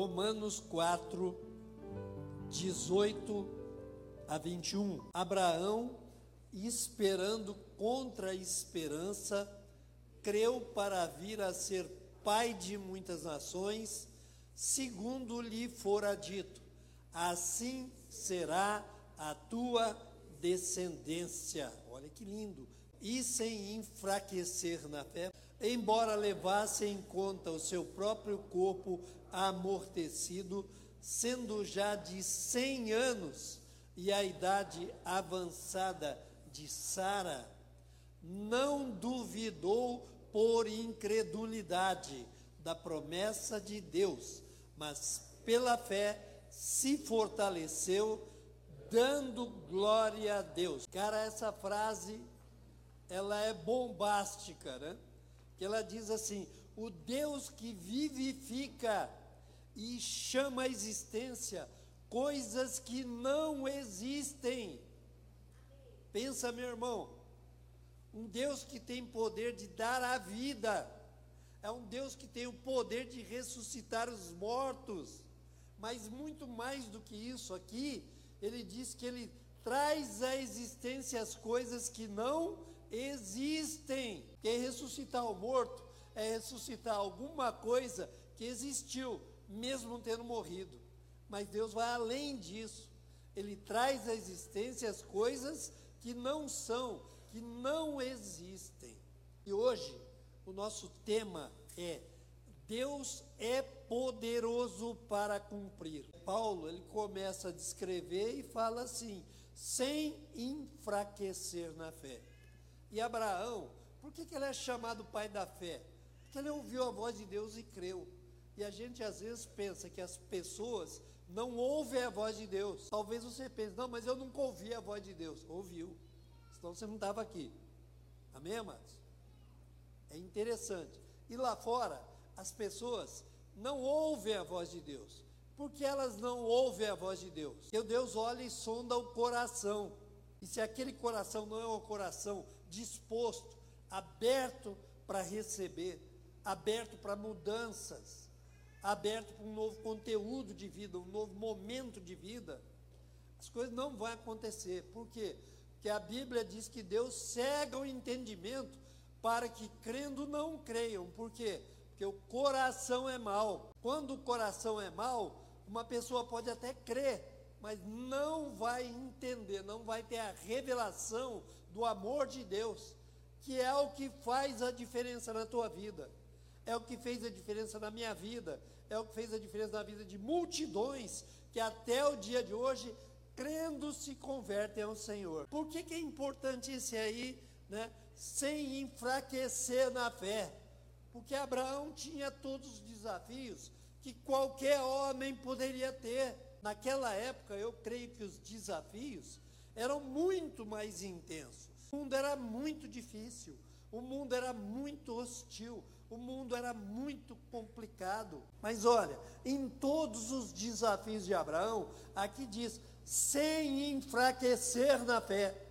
Romanos 4, 18 a 21. Abraão, esperando contra a esperança, creu para vir a ser pai de muitas nações, segundo lhe fora dito: assim será a tua descendência. Olha que lindo! E sem enfraquecer na fé, embora levasse em conta o seu próprio corpo amortecido, sendo já de cem anos e a idade avançada de Sara, não duvidou por incredulidade da promessa de Deus, mas pela fé se fortaleceu, dando glória a Deus. Cara, essa frase ela é bombástica, né? Que ela diz assim: o Deus que vivifica e chama à existência coisas que não existem. Pensa, meu irmão, um Deus que tem poder de dar a vida, é um Deus que tem o poder de ressuscitar os mortos, mas muito mais do que isso aqui, ele diz que ele traz à existência as coisas que não existem. Que ressuscitar o morto é ressuscitar alguma coisa que existiu, mesmo tendo morrido. Mas Deus vai além disso. Ele traz à existência as coisas que não são, que não existem. E hoje o nosso tema é Deus é poderoso para cumprir. Paulo, ele começa a descrever e fala assim: sem enfraquecer na fé. E Abraão, por que, que ele é chamado pai da fé? Porque ele ouviu a voz de Deus e creu. E a gente às vezes pensa que as pessoas não ouvem a voz de Deus. Talvez você pense, não, mas eu nunca ouvi a voz de Deus. Ouviu. Senão você não estava aqui. Amém, amados? É interessante. E lá fora, as pessoas não ouvem a voz de Deus. Por que elas não ouvem a voz de Deus? Porque Deus olha e sonda o coração. E se aquele coração não é um coração disposto, aberto para receber, aberto para mudanças, aberto para um novo conteúdo de vida, um novo momento de vida, as coisas não vão acontecer. Por quê? Porque a Bíblia diz que Deus cega o entendimento para que crendo não creiam. Por quê? Porque o coração é mau. Quando o coração é mau, uma pessoa pode até crer, mas não vai entender, não vai ter a revelação do amor de Deus, que é o que faz a diferença na tua vida é o que fez a diferença na minha vida, é o que fez a diferença na vida de multidões que até o dia de hoje, crendo, se convertem ao Senhor. Por que, que é importante esse aí, né? Sem enfraquecer na fé. Porque Abraão tinha todos os desafios que qualquer homem poderia ter. Naquela época, eu creio que os desafios eram muito mais intensos. O mundo era muito difícil, o mundo era muito hostil, o mundo era muito complicado. Mas olha, em todos os desafios de Abraão, aqui diz: sem enfraquecer na fé.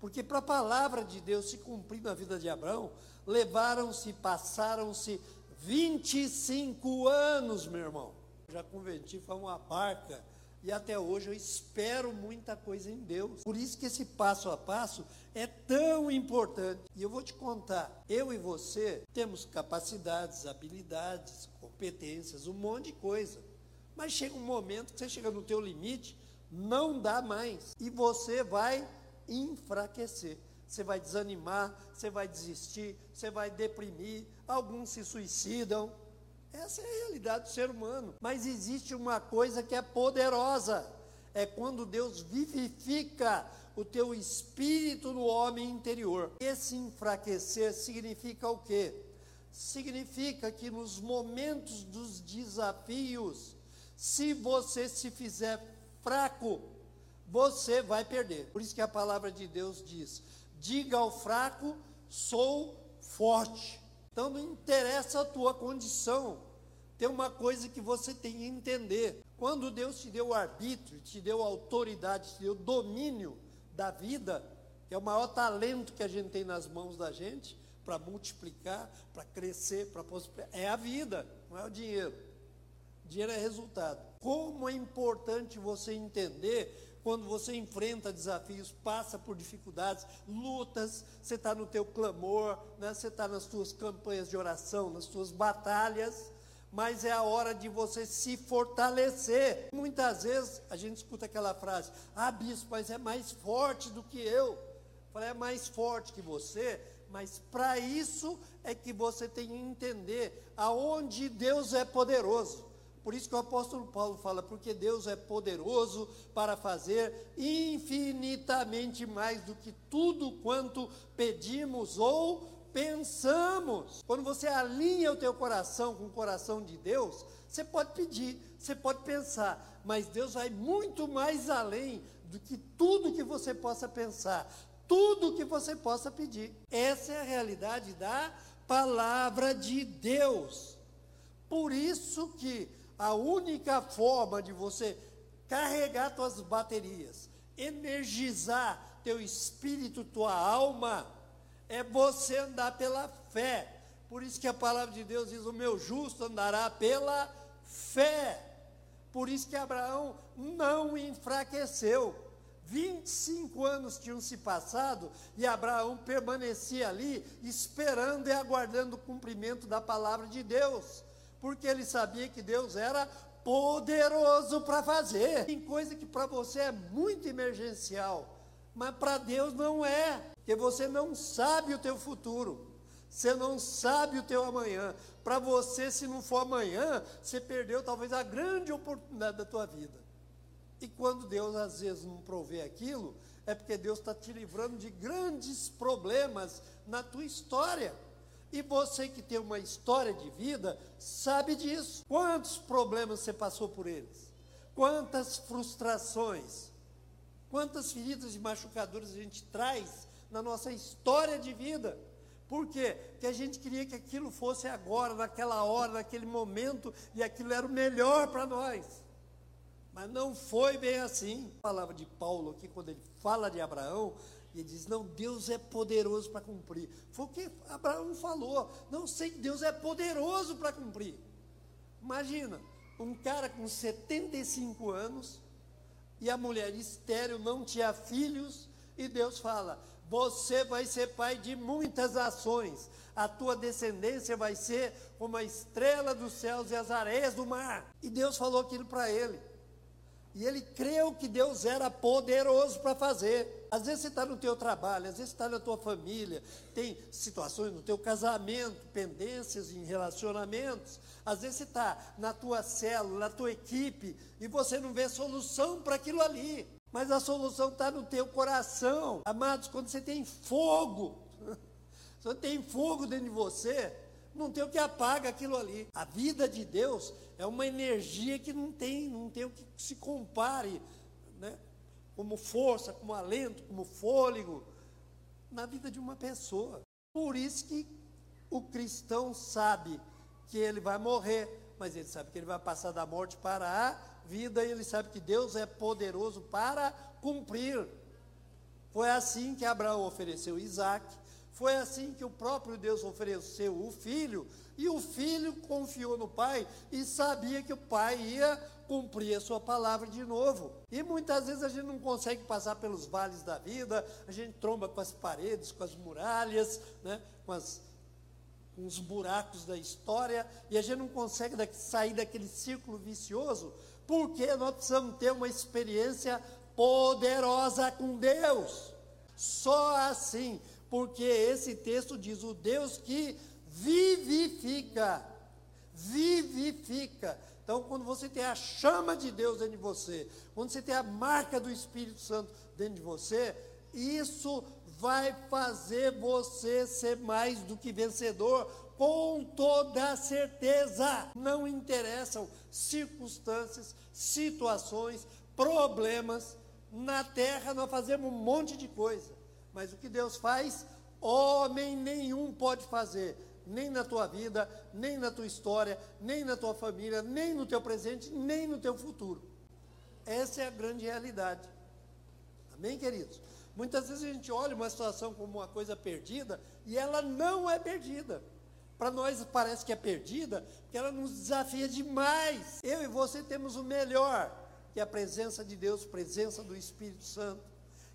Porque para a palavra de Deus se cumprir na vida de Abraão, levaram-se, passaram-se 25 anos, meu irmão. Já converti, foi uma barca e até hoje eu espero muita coisa em Deus. Por isso que esse passo a passo é tão importante. E eu vou te contar, eu e você temos capacidades, habilidades, competências, um monte de coisa. Mas chega um momento que você chega no teu limite, não dá mais. E você vai enfraquecer. Você vai desanimar, você vai desistir, você vai deprimir, alguns se suicidam, essa é a realidade do ser humano. Mas existe uma coisa que é poderosa: é quando Deus vivifica o teu espírito no homem interior. Esse enfraquecer significa o quê? Significa que nos momentos dos desafios, se você se fizer fraco, você vai perder. Por isso que a palavra de Deus diz: diga ao fraco, sou forte. Então não interessa a tua condição. Tem uma coisa que você tem que entender. Quando Deus te deu o arbítrio, te deu autoridade, te deu domínio da vida, que é o maior talento que a gente tem nas mãos da gente, para multiplicar, para crescer, para prosperar, é a vida, não é o dinheiro. Dinheiro é resultado. Como é importante você entender quando você enfrenta desafios, passa por dificuldades, lutas, você está no teu clamor, né? você está nas suas campanhas de oração, nas suas batalhas, mas é a hora de você se fortalecer. Muitas vezes a gente escuta aquela frase: Ah, bispo, mas é mais forte do que eu. Falei, é mais forte que você, mas para isso é que você tem que entender aonde Deus é poderoso. Por isso que o apóstolo Paulo fala, porque Deus é poderoso para fazer infinitamente mais do que tudo quanto pedimos ou pensamos. Quando você alinha o teu coração com o coração de Deus, você pode pedir, você pode pensar, mas Deus vai muito mais além do que tudo que você possa pensar, tudo que você possa pedir. Essa é a realidade da palavra de Deus. Por isso que a única forma de você carregar suas baterias, energizar teu espírito, tua alma, é você andar pela fé. Por isso que a palavra de Deus diz: o meu justo andará pela fé. Por isso que Abraão não enfraqueceu. 25 anos tinham se passado e Abraão permanecia ali, esperando e aguardando o cumprimento da palavra de Deus porque ele sabia que Deus era poderoso para fazer. Tem coisa que para você é muito emergencial, mas para Deus não é, porque você não sabe o teu futuro. Você não sabe o teu amanhã. Para você, se não for amanhã, você perdeu talvez a grande oportunidade da tua vida. E quando Deus às vezes não provê aquilo, é porque Deus está te livrando de grandes problemas na tua história. E você que tem uma história de vida, sabe disso. Quantos problemas você passou por eles? Quantas frustrações? Quantas feridas e machucaduras a gente traz na nossa história de vida? Por quê? Porque a gente queria que aquilo fosse agora, naquela hora, naquele momento, e aquilo era o melhor para nós. Mas não foi bem assim. A palavra de Paulo aqui, quando ele fala de Abraão, ele diz: Não, Deus é poderoso para cumprir. Foi o que Abraão falou. Não sei que Deus é poderoso para cumprir. Imagina, um cara com 75 anos e a mulher estéreo não tinha filhos, e Deus fala: Você vai ser pai de muitas ações, a tua descendência vai ser como a estrela dos céus e as areias do mar. E Deus falou aquilo para ele. E ele creu que Deus era poderoso para fazer. Às vezes você está no teu trabalho, às vezes está na tua família, tem situações no teu casamento, pendências em relacionamentos. Às vezes você está na tua célula, na tua equipe, e você não vê solução para aquilo ali. Mas a solução está no teu coração. Amados, quando você tem fogo, você tem fogo dentro de você, não tem o que apaga aquilo ali. A vida de Deus é uma energia que não tem, não tem o que se compare, né? Como força, como alento, como fôlego na vida de uma pessoa. Por isso que o cristão sabe que ele vai morrer, mas ele sabe que ele vai passar da morte para a vida e ele sabe que Deus é poderoso para cumprir. Foi assim que Abraão ofereceu Isaac, foi assim que o próprio Deus ofereceu o filho, e o filho confiou no pai e sabia que o pai ia cumprir a sua palavra de novo. E muitas vezes a gente não consegue passar pelos vales da vida, a gente tromba com as paredes, com as muralhas, né, com, as, com os buracos da história, e a gente não consegue sair daquele círculo vicioso, porque nós precisamos ter uma experiência poderosa com Deus. Só assim porque esse texto diz: o Deus que vivifica, vivifica. Então, quando você tem a chama de Deus dentro de você, quando você tem a marca do Espírito Santo dentro de você, isso vai fazer você ser mais do que vencedor, com toda certeza. Não interessam circunstâncias, situações, problemas. Na terra nós fazemos um monte de coisa. Mas o que Deus faz, homem nenhum pode fazer, nem na tua vida, nem na tua história, nem na tua família, nem no teu presente, nem no teu futuro. Essa é a grande realidade. Amém, queridos? Muitas vezes a gente olha uma situação como uma coisa perdida e ela não é perdida. Para nós parece que é perdida, porque ela nos desafia demais. Eu e você temos o melhor, que é a presença de Deus, presença do Espírito Santo,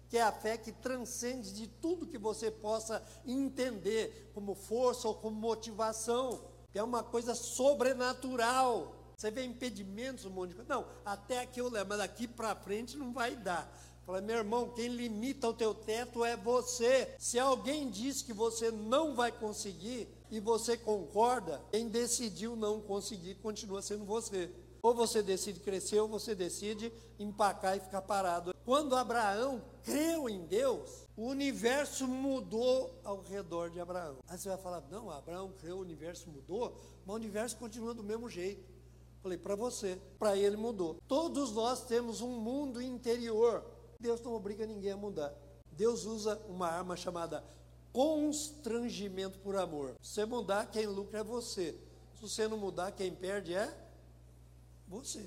que é a fé que transcende de tudo que você possa entender como força ou como motivação, que é uma coisa sobrenatural. Você vê impedimentos, um monte de coisa. Não, até aqui eu levo, mas daqui para frente não vai dar. Fala, meu irmão, quem limita o teu teto é você. Se alguém diz que você não vai conseguir e você concorda, quem decidiu não conseguir continua sendo você. Ou você decide crescer, ou você decide empacar e ficar parado. Quando Abraão creu em Deus, o universo mudou ao redor de Abraão. Aí você vai falar: não, Abraão creu, o universo mudou, mas o universo continua do mesmo jeito. Falei, para você, para ele mudou. Todos nós temos um mundo interior Deus não obriga ninguém a mudar. Deus usa uma arma chamada constrangimento por amor. Se você mudar, quem lucra é você. Se você não mudar, quem perde é você.